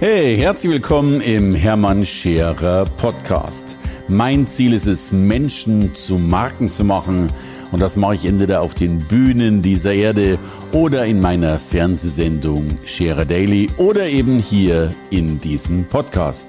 Hey, herzlich willkommen im Hermann Scherer Podcast. Mein Ziel ist es, Menschen zu Marken zu machen. Und das mache ich entweder auf den Bühnen dieser Erde oder in meiner Fernsehsendung Scherer Daily oder eben hier in diesem Podcast.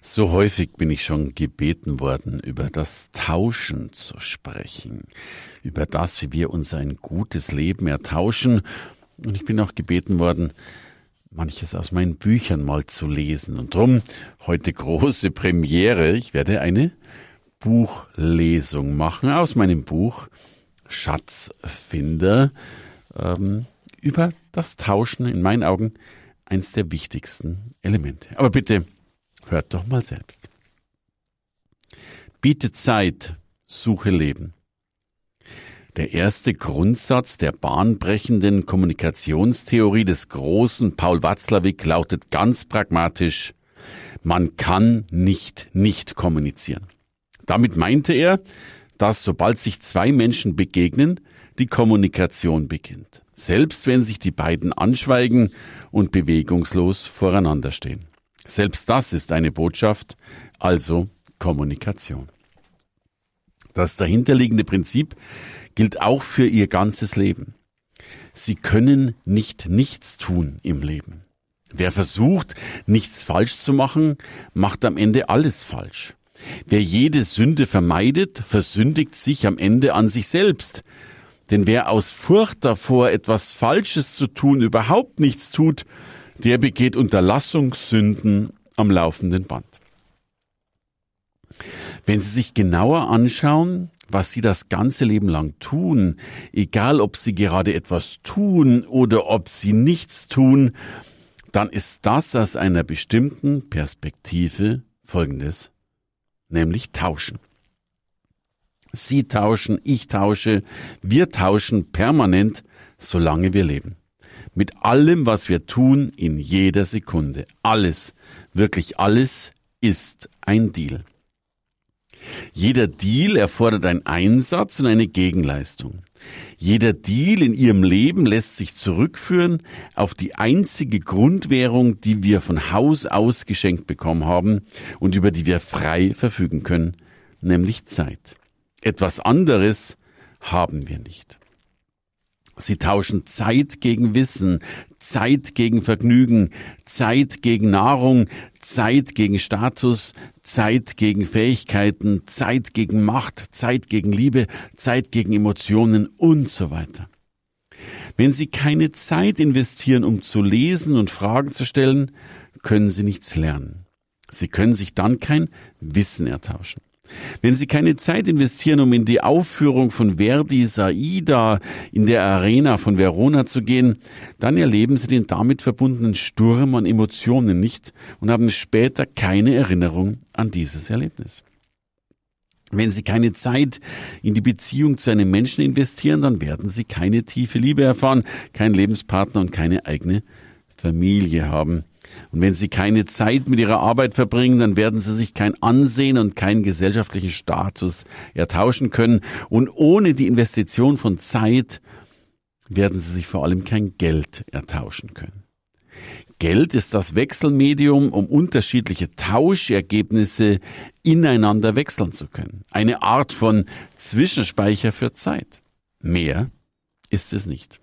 So häufig bin ich schon gebeten worden, über das Tauschen zu sprechen, über das, wie wir uns ein gutes Leben ertauschen. Und ich bin auch gebeten worden, manches aus meinen Büchern mal zu lesen. Und drum heute große Premiere. Ich werde eine Buchlesung machen aus meinem Buch Schatzfinder ähm, über das Tauschen, in meinen Augen eins der wichtigsten Elemente. Aber bitte hört doch mal selbst. Biete Zeit, suche Leben. Der erste Grundsatz der bahnbrechenden Kommunikationstheorie des großen Paul Watzlawick lautet ganz pragmatisch, man kann nicht nicht kommunizieren. Damit meinte er, dass sobald sich zwei Menschen begegnen, die Kommunikation beginnt, selbst wenn sich die beiden anschweigen und bewegungslos voreinander stehen. Selbst das ist eine Botschaft, also Kommunikation. Das dahinterliegende Prinzip gilt auch für ihr ganzes Leben. Sie können nicht nichts tun im Leben. Wer versucht, nichts falsch zu machen, macht am Ende alles falsch. Wer jede Sünde vermeidet, versündigt sich am Ende an sich selbst. Denn wer aus Furcht davor, etwas Falsches zu tun, überhaupt nichts tut, der begeht Unterlassungssünden am laufenden Band. Wenn Sie sich genauer anschauen, was Sie das ganze Leben lang tun, egal ob Sie gerade etwas tun oder ob Sie nichts tun, dann ist das aus einer bestimmten Perspektive Folgendes, nämlich tauschen. Sie tauschen, ich tausche, wir tauschen permanent, solange wir leben. Mit allem, was wir tun, in jeder Sekunde. Alles, wirklich alles ist ein Deal. Jeder Deal erfordert einen Einsatz und eine Gegenleistung. Jeder Deal in ihrem Leben lässt sich zurückführen auf die einzige Grundwährung, die wir von Haus aus geschenkt bekommen haben und über die wir frei verfügen können, nämlich Zeit. Etwas anderes haben wir nicht. Sie tauschen Zeit gegen Wissen, Zeit gegen Vergnügen, Zeit gegen Nahrung, Zeit gegen Status, Zeit gegen Fähigkeiten, Zeit gegen Macht, Zeit gegen Liebe, Zeit gegen Emotionen und so weiter. Wenn Sie keine Zeit investieren, um zu lesen und Fragen zu stellen, können Sie nichts lernen. Sie können sich dann kein Wissen ertauschen. Wenn Sie keine Zeit investieren, um in die Aufführung von Verdis Aida in der Arena von Verona zu gehen, dann erleben Sie den damit verbundenen Sturm an Emotionen nicht und haben später keine Erinnerung an dieses Erlebnis. Wenn Sie keine Zeit in die Beziehung zu einem Menschen investieren, dann werden Sie keine tiefe Liebe erfahren, keinen Lebenspartner und keine eigene Familie haben. Und wenn sie keine Zeit mit ihrer Arbeit verbringen, dann werden sie sich kein Ansehen und keinen gesellschaftlichen Status ertauschen können. Und ohne die Investition von Zeit werden sie sich vor allem kein Geld ertauschen können. Geld ist das Wechselmedium, um unterschiedliche Tauschergebnisse ineinander wechseln zu können. Eine Art von Zwischenspeicher für Zeit. Mehr ist es nicht.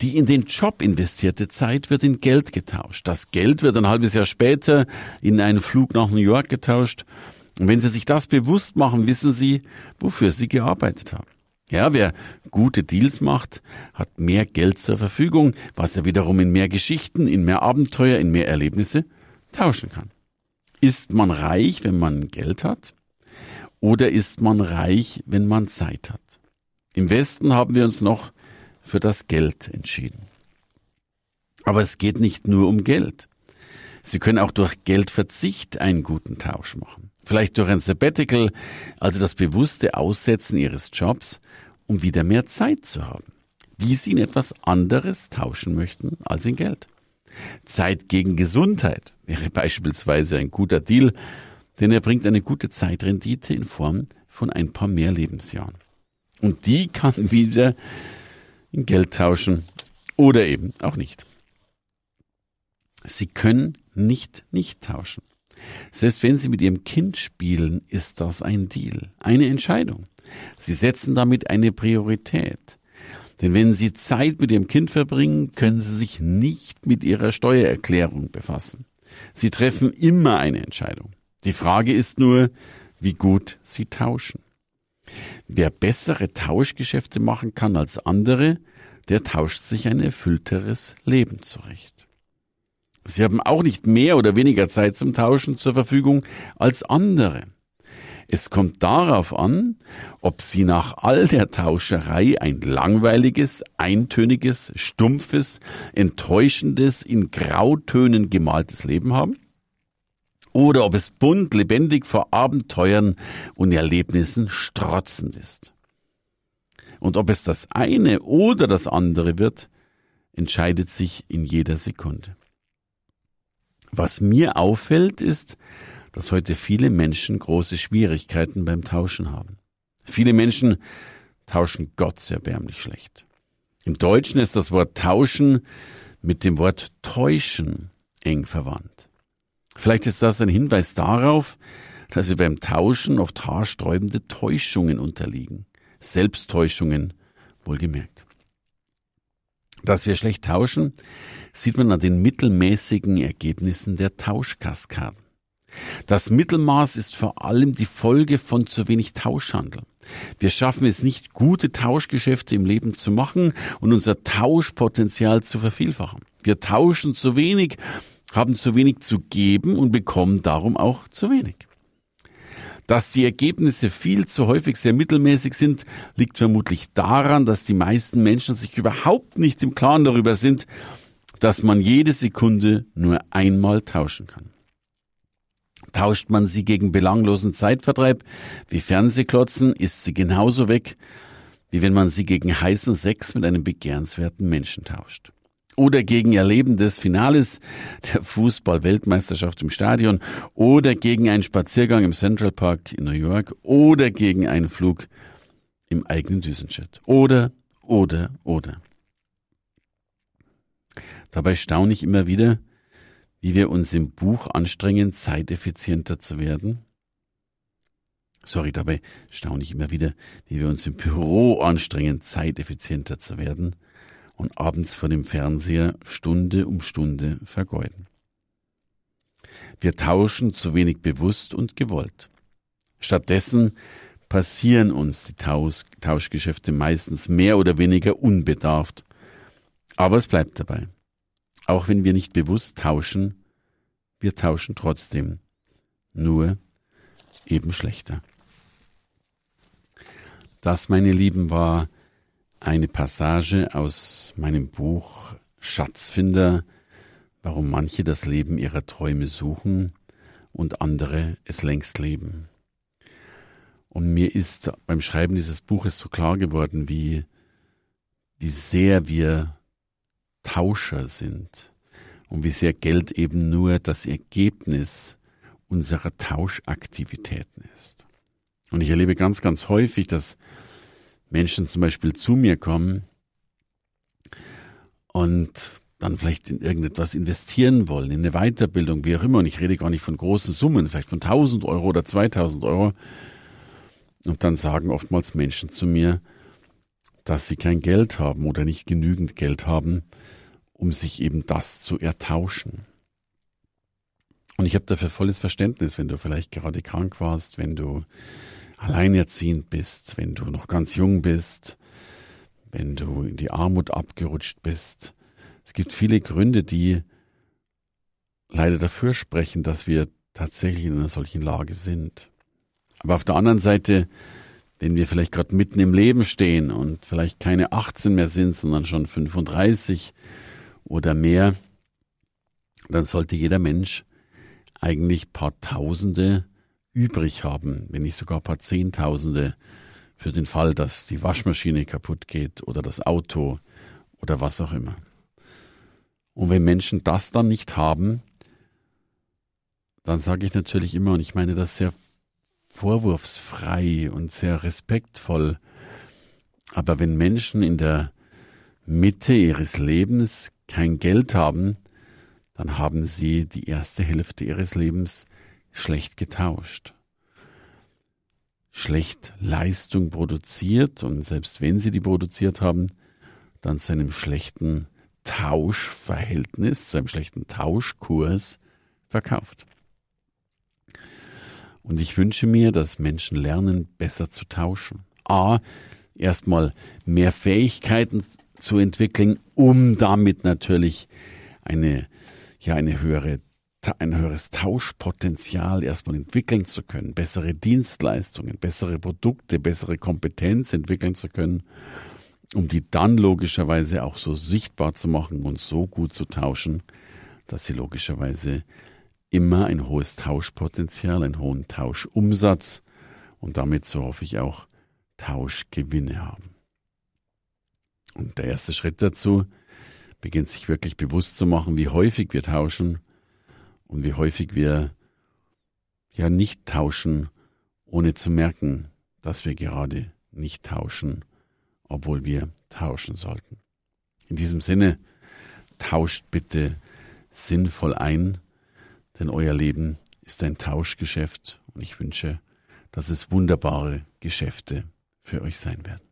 Die in den Job investierte Zeit wird in Geld getauscht. Das Geld wird ein halbes Jahr später in einen Flug nach New York getauscht. Und wenn Sie sich das bewusst machen, wissen Sie, wofür Sie gearbeitet haben. Ja, wer gute Deals macht, hat mehr Geld zur Verfügung, was er wiederum in mehr Geschichten, in mehr Abenteuer, in mehr Erlebnisse tauschen kann. Ist man reich, wenn man Geld hat? Oder ist man reich, wenn man Zeit hat? Im Westen haben wir uns noch für das Geld entschieden. Aber es geht nicht nur um Geld. Sie können auch durch Geldverzicht einen guten Tausch machen. Vielleicht durch ein Sabbatical, also das bewusste Aussetzen Ihres Jobs, um wieder mehr Zeit zu haben, die Sie in etwas anderes tauschen möchten als in Geld. Zeit gegen Gesundheit wäre beispielsweise ein guter Deal, denn er bringt eine gute Zeitrendite in Form von ein paar mehr Lebensjahren. Und die kann wieder in Geld tauschen oder eben auch nicht. Sie können nicht nicht tauschen. Selbst wenn Sie mit Ihrem Kind spielen, ist das ein Deal, eine Entscheidung. Sie setzen damit eine Priorität. Denn wenn Sie Zeit mit Ihrem Kind verbringen, können Sie sich nicht mit Ihrer Steuererklärung befassen. Sie treffen immer eine Entscheidung. Die Frage ist nur, wie gut Sie tauschen. Wer bessere Tauschgeschäfte machen kann als andere, der tauscht sich ein erfüllteres Leben zurecht. Sie haben auch nicht mehr oder weniger Zeit zum Tauschen zur Verfügung als andere. Es kommt darauf an, ob Sie nach all der Tauscherei ein langweiliges, eintöniges, stumpfes, enttäuschendes, in Grautönen gemaltes Leben haben oder ob es bunt, lebendig vor Abenteuern und Erlebnissen strotzend ist. Und ob es das eine oder das andere wird, entscheidet sich in jeder Sekunde. Was mir auffällt, ist, dass heute viele Menschen große Schwierigkeiten beim Tauschen haben. Viele Menschen tauschen Gott sehr erbärmlich schlecht. Im Deutschen ist das Wort tauschen mit dem Wort täuschen eng verwandt. Vielleicht ist das ein Hinweis darauf, dass wir beim Tauschen oft haarsträubende Täuschungen unterliegen. Selbsttäuschungen, wohlgemerkt. Dass wir schlecht tauschen, sieht man an den mittelmäßigen Ergebnissen der Tauschkaskaden. Das Mittelmaß ist vor allem die Folge von zu wenig Tauschhandel. Wir schaffen es nicht, gute Tauschgeschäfte im Leben zu machen und unser Tauschpotenzial zu vervielfachen. Wir tauschen zu wenig haben zu wenig zu geben und bekommen darum auch zu wenig. Dass die Ergebnisse viel zu häufig sehr mittelmäßig sind, liegt vermutlich daran, dass die meisten Menschen sich überhaupt nicht im Klaren darüber sind, dass man jede Sekunde nur einmal tauschen kann. Tauscht man sie gegen belanglosen Zeitvertreib wie Fernsehklotzen, ist sie genauso weg, wie wenn man sie gegen heißen Sex mit einem begehrenswerten Menschen tauscht oder gegen Erleben des Finales der Fußball-Weltmeisterschaft im Stadion oder gegen einen Spaziergang im Central Park in New York oder gegen einen Flug im eigenen Düsenjet. Oder, oder, oder. Dabei staune ich immer wieder, wie wir uns im Buch anstrengen, zeiteffizienter zu werden. Sorry, dabei staune ich immer wieder, wie wir uns im Büro anstrengen, zeiteffizienter zu werden und abends vor dem Fernseher Stunde um Stunde vergeuden. Wir tauschen zu wenig bewusst und gewollt. Stattdessen passieren uns die Tausch Tauschgeschäfte meistens mehr oder weniger unbedarft. Aber es bleibt dabei. Auch wenn wir nicht bewusst tauschen, wir tauschen trotzdem. Nur eben schlechter. Das, meine Lieben, war eine Passage aus meinem Buch Schatzfinder, warum manche das Leben ihrer Träume suchen und andere es längst leben. Und mir ist beim Schreiben dieses Buches so klar geworden, wie, wie sehr wir Tauscher sind und wie sehr Geld eben nur das Ergebnis unserer Tauschaktivitäten ist. Und ich erlebe ganz, ganz häufig, dass Menschen zum Beispiel zu mir kommen und dann vielleicht in irgendetwas investieren wollen, in eine Weiterbildung, wie auch immer. Und ich rede gar nicht von großen Summen, vielleicht von 1000 Euro oder 2000 Euro. Und dann sagen oftmals Menschen zu mir, dass sie kein Geld haben oder nicht genügend Geld haben, um sich eben das zu ertauschen. Und ich habe dafür volles Verständnis, wenn du vielleicht gerade krank warst, wenn du alleinerziehend bist, wenn du noch ganz jung bist, wenn du in die Armut abgerutscht bist. Es gibt viele Gründe, die leider dafür sprechen, dass wir tatsächlich in einer solchen Lage sind. Aber auf der anderen Seite, wenn wir vielleicht gerade mitten im Leben stehen und vielleicht keine 18 mehr sind, sondern schon 35 oder mehr, dann sollte jeder Mensch eigentlich paar Tausende übrig haben, wenn nicht sogar ein paar Zehntausende für den Fall, dass die Waschmaschine kaputt geht oder das Auto oder was auch immer. Und wenn Menschen das dann nicht haben, dann sage ich natürlich immer, und ich meine das sehr vorwurfsfrei und sehr respektvoll, aber wenn Menschen in der Mitte ihres Lebens kein Geld haben, dann haben sie die erste Hälfte ihres Lebens schlecht getauscht, schlecht Leistung produziert und selbst wenn sie die produziert haben, dann zu einem schlechten Tauschverhältnis, zu einem schlechten Tauschkurs verkauft. Und ich wünsche mir, dass Menschen lernen, besser zu tauschen. A, erstmal mehr Fähigkeiten zu entwickeln, um damit natürlich eine, ja, eine höhere, ein höheres Tauschpotenzial erstmal entwickeln zu können, bessere Dienstleistungen, bessere Produkte, bessere Kompetenz entwickeln zu können, um die dann logischerweise auch so sichtbar zu machen und so gut zu tauschen, dass sie logischerweise immer ein hohes Tauschpotenzial, einen hohen Tauschumsatz und damit, so hoffe ich auch, Tauschgewinne haben. Und der erste Schritt dazu beginnt sich wirklich bewusst zu machen, wie häufig wir tauschen und wie häufig wir ja nicht tauschen, ohne zu merken, dass wir gerade nicht tauschen, obwohl wir tauschen sollten. In diesem Sinne, tauscht bitte sinnvoll ein, denn euer Leben ist ein Tauschgeschäft und ich wünsche, dass es wunderbare Geschäfte für euch sein werden.